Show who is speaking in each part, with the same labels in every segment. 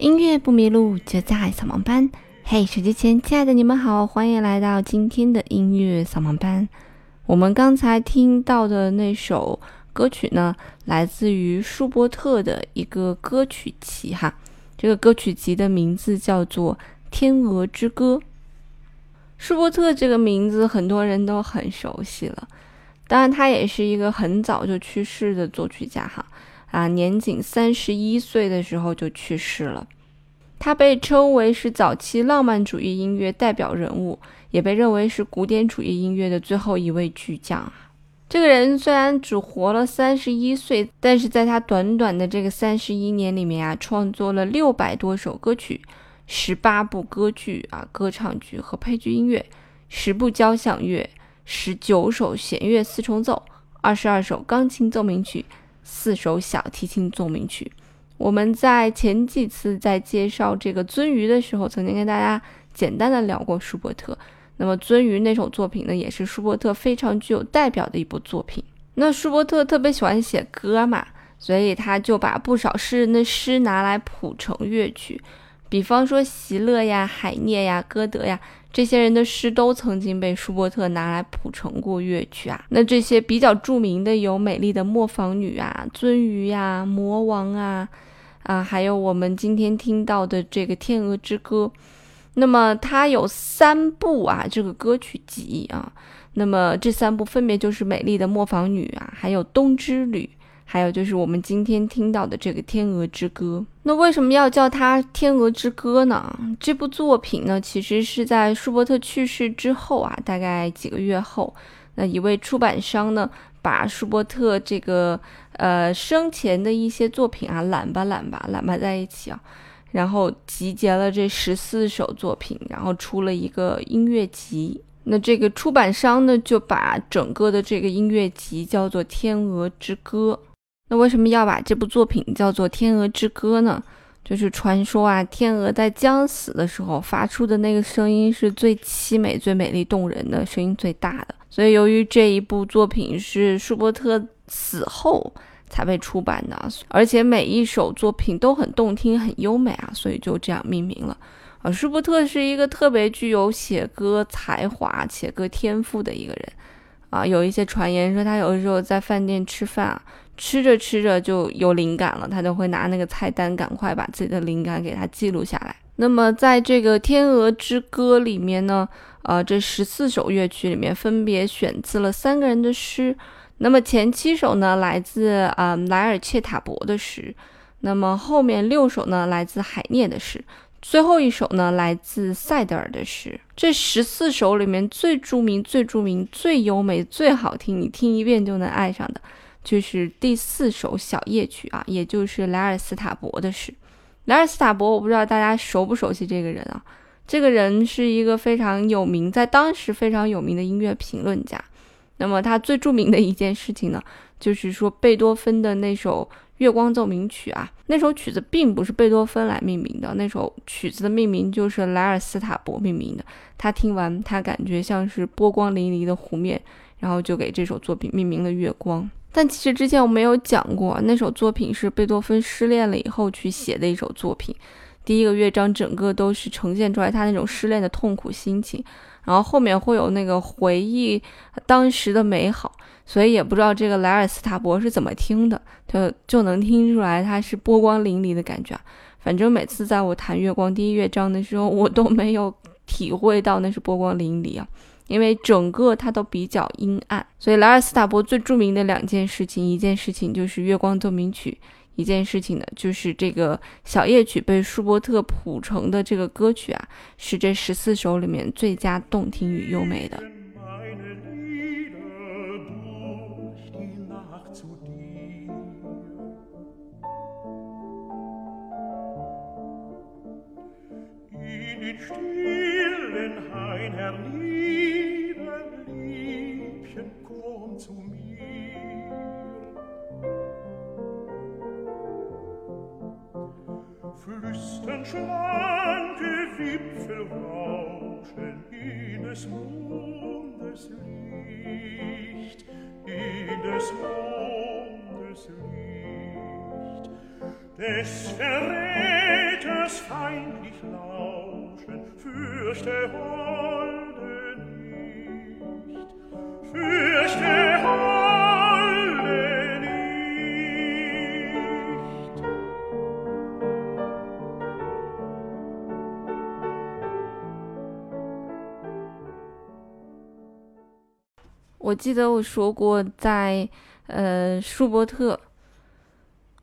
Speaker 1: 音乐不迷路，就在扫盲班。嘿，手机前亲爱的你们好，欢迎来到今天的音乐扫盲班。我们刚才听到的那首歌曲呢，来自于舒伯特的一个歌曲集哈。这个歌曲集的名字叫做《天鹅之歌》。舒伯特这个名字很多人都很熟悉了，当然他也是一个很早就去世的作曲家哈。啊，年仅三十一岁的时候就去世了。他被称为是早期浪漫主义音乐代表人物，也被认为是古典主义音乐的最后一位巨匠。这个人虽然只活了三十一岁，但是在他短短的这个三十一年里面啊，创作了六百多首歌曲，十八部歌剧啊、歌唱剧和配剧音乐，十部交响乐，十九首弦乐四重奏，二十二首钢琴奏鸣曲。四首小提琴奏鸣曲，我们在前几次在介绍这个鳟鱼的时候，曾经跟大家简单的聊过舒伯特。那么鳟鱼那首作品呢，也是舒伯特非常具有代表的一部作品。那舒伯特特别喜欢写歌嘛，所以他就把不少诗人的诗拿来谱成乐曲，比方说席勒呀、海涅呀、歌德呀。这些人的诗都曾经被舒伯特拿来谱成过乐曲啊。那这些比较著名的有《美丽的磨坊女》啊、《鳟鱼》呀、《魔王》啊，啊，还有我们今天听到的这个《天鹅之歌》。那么它有三部啊，这个歌曲集啊。那么这三部分别就是《美丽的磨坊女》啊，还有《冬之旅》。还有就是我们今天听到的这个《天鹅之歌》，那为什么要叫它《天鹅之歌》呢？这部作品呢，其实是在舒伯特去世之后啊，大概几个月后，那一位出版商呢，把舒伯特这个呃生前的一些作品啊，揽吧揽吧揽吧在一起啊，然后集结了这十四首作品，然后出了一个音乐集。那这个出版商呢，就把整个的这个音乐集叫做《天鹅之歌》。那为什么要把这部作品叫做《天鹅之歌》呢？就是传说啊，天鹅在将死的时候发出的那个声音是最凄美、最美丽动人的声音，最大的。所以，由于这一部作品是舒伯特死后才被出版的，而且每一首作品都很动听、很优美啊，所以就这样命名了。啊，舒伯特是一个特别具有写歌才华、写歌天赋的一个人啊。有一些传言说，他有的时候在饭店吃饭啊。吃着吃着就有灵感了，他就会拿那个菜单，赶快把自己的灵感给他记录下来。那么在这个《天鹅之歌》里面呢，呃，这十四首乐曲里面分别选自了三个人的诗。那么前七首呢来自啊莱尔切塔伯的诗，那么后面六首呢来自海涅的诗，最后一首呢来自塞德尔的诗。这十四首里面最著名、最著名、最优美、最好听，你听一遍就能爱上的。就是第四首小夜曲啊，也就是莱尔斯塔伯的诗。莱尔斯塔伯，我不知道大家熟不熟悉这个人啊？这个人是一个非常有名，在当时非常有名的音乐评论家。那么他最著名的一件事情呢，就是说贝多芬的那首《月光奏鸣曲》啊，那首曲子并不是贝多芬来命名的，那首曲子的命名就是莱尔斯塔伯命名的。他听完，他感觉像是波光粼粼的湖面，然后就给这首作品命名了《月光》。但其实之前我没有讲过，那首作品是贝多芬失恋了以后去写的一首作品。第一个乐章整个都是呈现出来他那种失恋的痛苦心情，然后后面会有那个回忆当时的美好，所以也不知道这个莱尔斯塔伯是怎么听的，就就能听出来他是波光粼粼的感觉。反正每次在我弹月光第一乐章的时候，我都没有体会到那是波光粼粼啊，因为整个它都比较阴暗。所以莱尔斯塔伯最著名的两件事情，一件事情就是月光奏鸣曲。一件事情呢，就是这个小夜曲被舒伯特谱成的这个歌曲啊，是这十四首里面最佳动听与优美的。
Speaker 2: flüstern schlanke Wipfel rauschen in des Mondes Licht, in des Mondes Licht. Des Verräters feindlich lauschen, fürchte Holz,
Speaker 1: 我记得我说过，在呃舒伯特，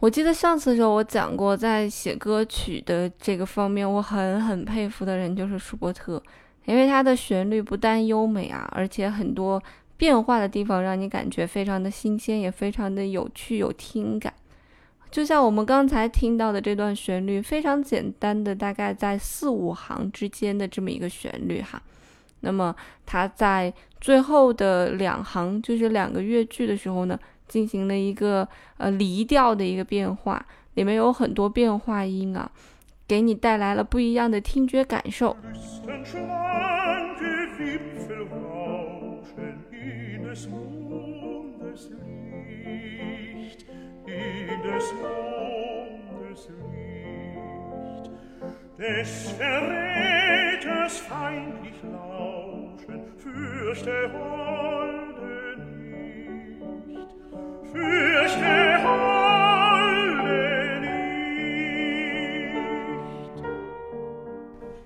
Speaker 1: 我记得上次的时候我讲过，在写歌曲的这个方面，我很很佩服的人就是舒伯特，因为他的旋律不但优美啊，而且很多变化的地方让你感觉非常的新鲜，也非常的有趣有听感。就像我们刚才听到的这段旋律，非常简单的，大概在四五行之间的这么一个旋律哈。那么他在最后的两行，就是两个乐句的时候呢，进行了一个呃离调的一个变化，里面有很多变化音啊，给你带来了不一样的听觉感受。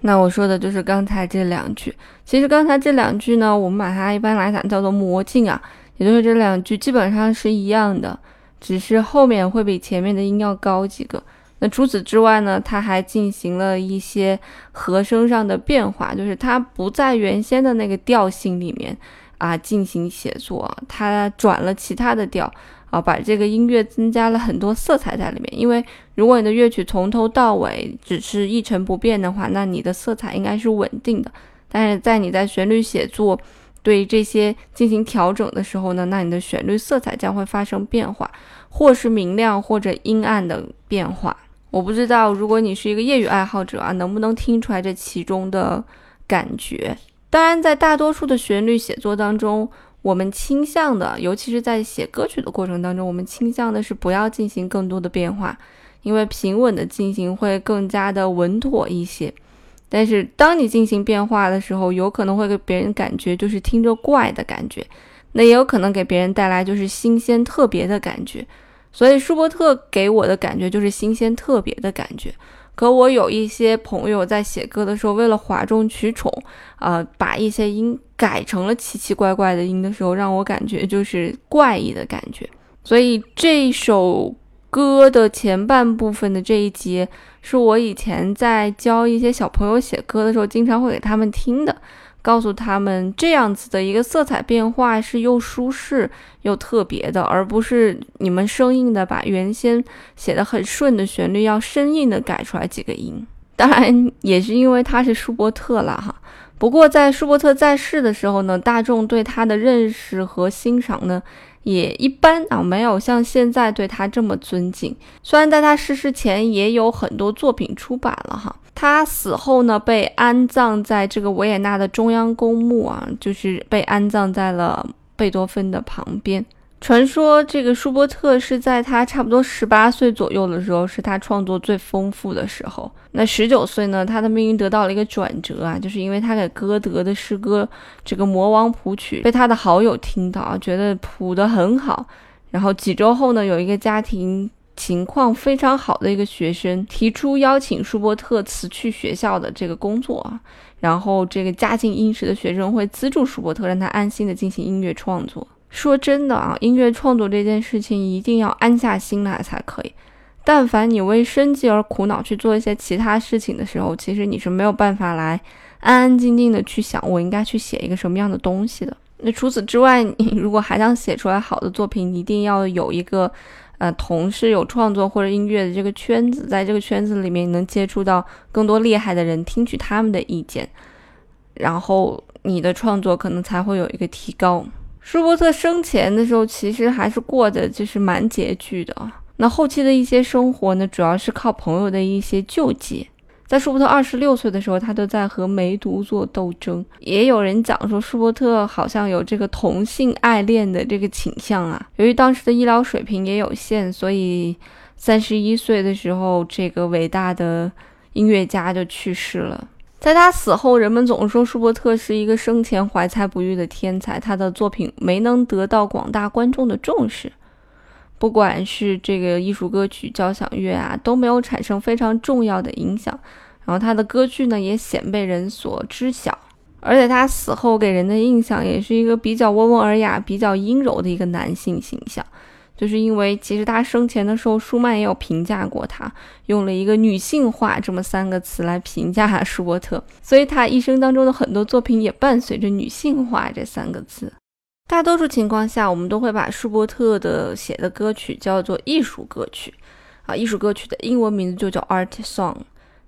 Speaker 1: 那我说的就是刚才这两句。其实刚才这两句呢，我们把它一般来讲叫做魔镜啊，也就是这两句基本上是一样的，只是后面会比前面的音要高几个。那除此之外呢，它还进行了一些和声上的变化，就是它不在原先的那个调性里面啊进行写作，它转了其他的调啊，把这个音乐增加了很多色彩在里面。因为如果你的乐曲从头到尾只是一成不变的话，那你的色彩应该是稳定的。但是在你在旋律写作对这些进行调整的时候呢，那你的旋律色彩将会发生变化，或是明亮或者阴暗的变化。我不知道，如果你是一个业余爱好者啊，能不能听出来这其中的感觉？当然，在大多数的旋律写作当中，我们倾向的，尤其是在写歌曲的过程当中，我们倾向的是不要进行更多的变化，因为平稳的进行会更加的稳妥一些。但是，当你进行变化的时候，有可能会给别人感觉就是听着怪的感觉，那也有可能给别人带来就是新鲜特别的感觉。所以舒伯特给我的感觉就是新鲜特别的感觉，可我有一些朋友在写歌的时候，为了哗众取宠，呃，把一些音改成了奇奇怪怪的音的时候，让我感觉就是怪异的感觉。所以这首歌的前半部分的这一节，是我以前在教一些小朋友写歌的时候，经常会给他们听的。告诉他们，这样子的一个色彩变化是又舒适又特别的，而不是你们生硬的把原先写的很顺的旋律要生硬的改出来几个音。当然，也是因为他是舒伯特了哈。不过在舒伯特在世的时候呢，大众对他的认识和欣赏呢。也一般啊，没有像现在对他这么尊敬。虽然在他逝世前也有很多作品出版了哈，他死后呢被安葬在这个维也纳的中央公墓啊，就是被安葬在了贝多芬的旁边。传说这个舒伯特是在他差不多十八岁左右的时候，是他创作最丰富的时候。那十九岁呢，他的命运得到了一个转折啊，就是因为他给歌德的诗歌这个《魔王谱曲》被他的好友听到，觉得谱得很好。然后几周后呢，有一个家庭情况非常好的一个学生提出邀请舒伯特辞去学校的这个工作啊，然后这个家境殷实的学生会资助舒伯特，让他安心的进行音乐创作。说真的啊，音乐创作这件事情一定要安下心来才可以。但凡你为生计而苦恼去做一些其他事情的时候，其实你是没有办法来安安静静的去想我应该去写一个什么样的东西的。那除此之外，你如果还想写出来好的作品，一定要有一个呃同事有创作或者音乐的这个圈子，在这个圈子里面能接触到更多厉害的人，听取他们的意见，然后你的创作可能才会有一个提高。舒伯特生前的时候，其实还是过得就是蛮拮据的。那后期的一些生活呢，主要是靠朋友的一些救济。在舒伯特二十六岁的时候，他都在和梅毒做斗争。也有人讲说，舒伯特好像有这个同性爱恋的这个倾向啊。由于当时的医疗水平也有限，所以三十一岁的时候，这个伟大的音乐家就去世了。在他死后，人们总说舒伯特是一个生前怀才不遇的天才，他的作品没能得到广大观众的重视。不管是这个艺术歌曲、交响乐啊，都没有产生非常重要的影响。然后他的歌剧呢，也鲜被人所知晓。而且他死后给人的印象也是一个比较温文尔雅、比较阴柔的一个男性形象。就是因为其实他生前的时候，舒曼也有评价过他，用了一个女性化这么三个词来评价 舒伯特，所以他一生当中的很多作品也伴随着女性化这三个字。大多数情况下，我们都会把舒伯特的写的歌曲叫做艺术歌曲，啊，艺术歌曲的英文名字就叫 art song，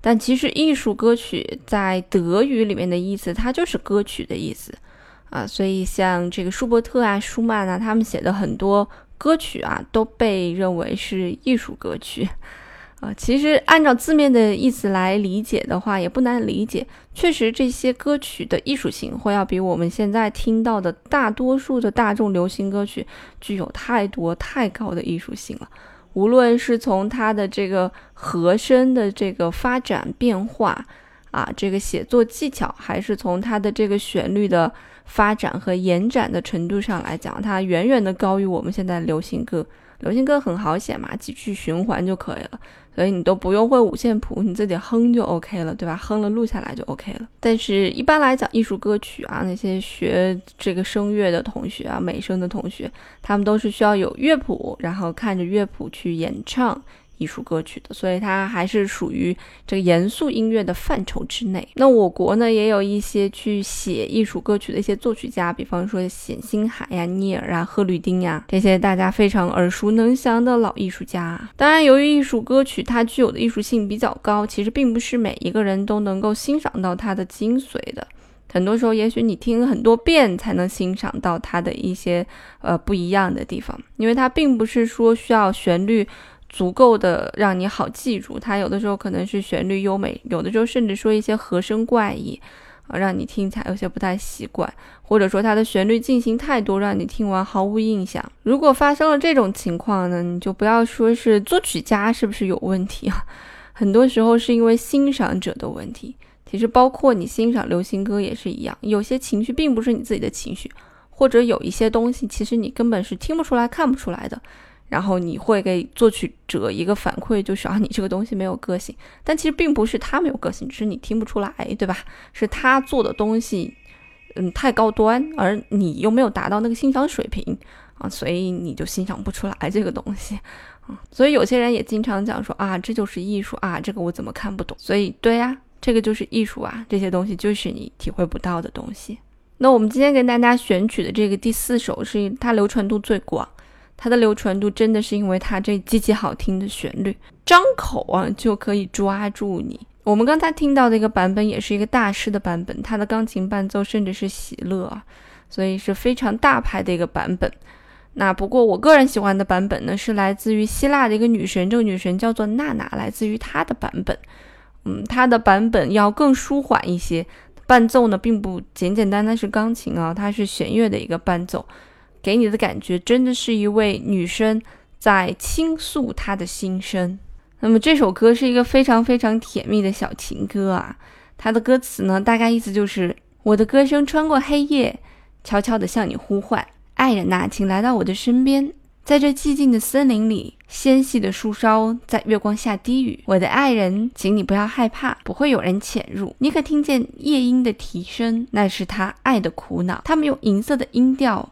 Speaker 1: 但其实艺术歌曲在德语里面的意思，它就是歌曲的意思，啊，所以像这个舒伯特啊、舒曼啊，他们写的很多。歌曲啊，都被认为是艺术歌曲，啊，其实按照字面的意思来理解的话，也不难理解。确实，这些歌曲的艺术性会要比我们现在听到的大多数的大众流行歌曲具有太多太高的艺术性了。无论是从它的这个和声的这个发展变化。啊，这个写作技巧还是从它的这个旋律的发展和延展的程度上来讲，它远远的高于我们现在流行歌。流行歌很好写嘛，几句循环就可以了，所以你都不用会五线谱，你自己哼就 OK 了，对吧？哼了录下来就 OK 了。但是一般来讲，艺术歌曲啊，那些学这个声乐的同学啊，美声的同学，他们都是需要有乐谱，然后看着乐谱去演唱。艺术歌曲的，所以它还是属于这个严肃音乐的范畴之内。那我国呢，也有一些去写艺术歌曲的一些作曲家，比方说冼星海呀、聂耳啊、贺绿汀呀，这些大家非常耳熟能详的老艺术家。当然，由于艺术歌曲它具有的艺术性比较高，其实并不是每一个人都能够欣赏到它的精髓的。很多时候，也许你听很多遍才能欣赏到它的一些呃不一样的地方，因为它并不是说需要旋律。足够的让你好记住，它有的时候可能是旋律优美，有的时候甚至说一些和声怪异，啊，让你听起来有些不太习惯，或者说它的旋律进行太多，让你听完毫无印象。如果发生了这种情况呢，你就不要说是作曲家是不是有问题啊，很多时候是因为欣赏者的问题。其实包括你欣赏流行歌也是一样，有些情绪并不是你自己的情绪，或者有一些东西其实你根本是听不出来、看不出来的。然后你会给作曲者一个反馈，就是啊，你这个东西没有个性。但其实并不是他没有个性，只是你听不出来，对吧？是他做的东西，嗯，太高端，而你又没有达到那个欣赏水平啊，所以你就欣赏不出来这个东西啊。所以有些人也经常讲说啊，这就是艺术啊，这个我怎么看不懂？所以对呀，这个就是艺术啊，这些东西就是你体会不到的东西。那我们今天给大家选取的这个第四首，是它流传度最广。它的流传度真的是因为它这极其好听的旋律，张口啊就可以抓住你。我们刚才听到的一个版本也是一个大师的版本，他的钢琴伴奏甚至是喜乐啊，所以是非常大牌的一个版本。那不过我个人喜欢的版本呢，是来自于希腊的一个女神，这个女神叫做娜娜，来自于她的版本。嗯，她的版本要更舒缓一些，伴奏呢并不简简单单是钢琴啊，它是弦乐的一个伴奏。给你的感觉真的是一位女生在倾诉她的心声。那么这首歌是一个非常非常甜蜜的小情歌啊，它的歌词呢，大概意思就是我的歌声穿过黑夜，悄悄地向你呼唤，爱人呐，请来到我的身边。在这寂静的森林里，纤细的树梢在月光下低语。我的爱人，请你不要害怕，不会有人潜入。你可听见夜莺的啼声？那是他爱的苦恼。他们用银色的音调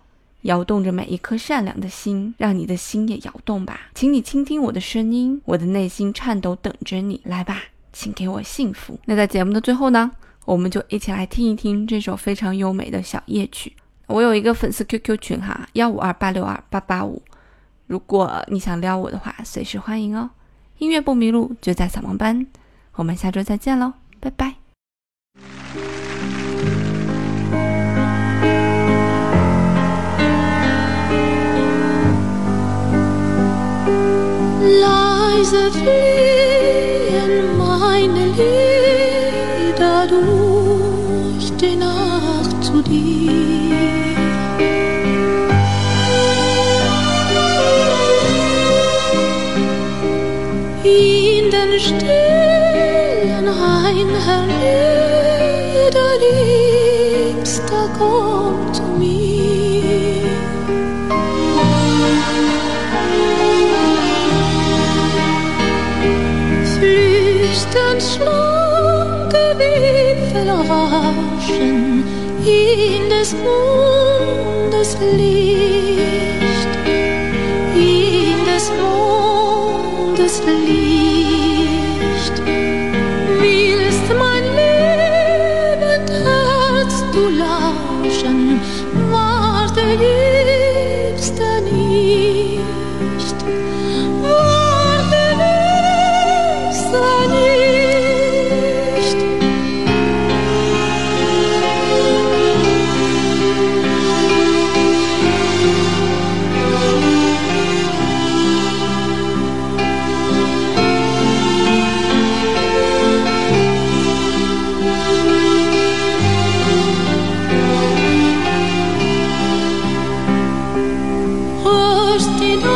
Speaker 1: 摇动着每一颗善良的心，让你的心也摇动吧。请你倾听我的声音，我的内心颤抖，等着你来吧，请给我幸福。那在节目的最后呢，我们就一起来听一听这首非常优美的小夜曲。我有一个粉丝 QQ 群哈，幺五二八六二八八五。如果你想撩我的话，随时欢迎哦。音乐不迷路，就在扫盲班。我们下周再见喽，拜拜。
Speaker 3: leise fliehen meine Lieder durch die Nacht zu dir. In den stillen Hain, Herr Lieder, liebster Gott, Schlanke Wipfel raschen in des Mondes Licht, Versteh du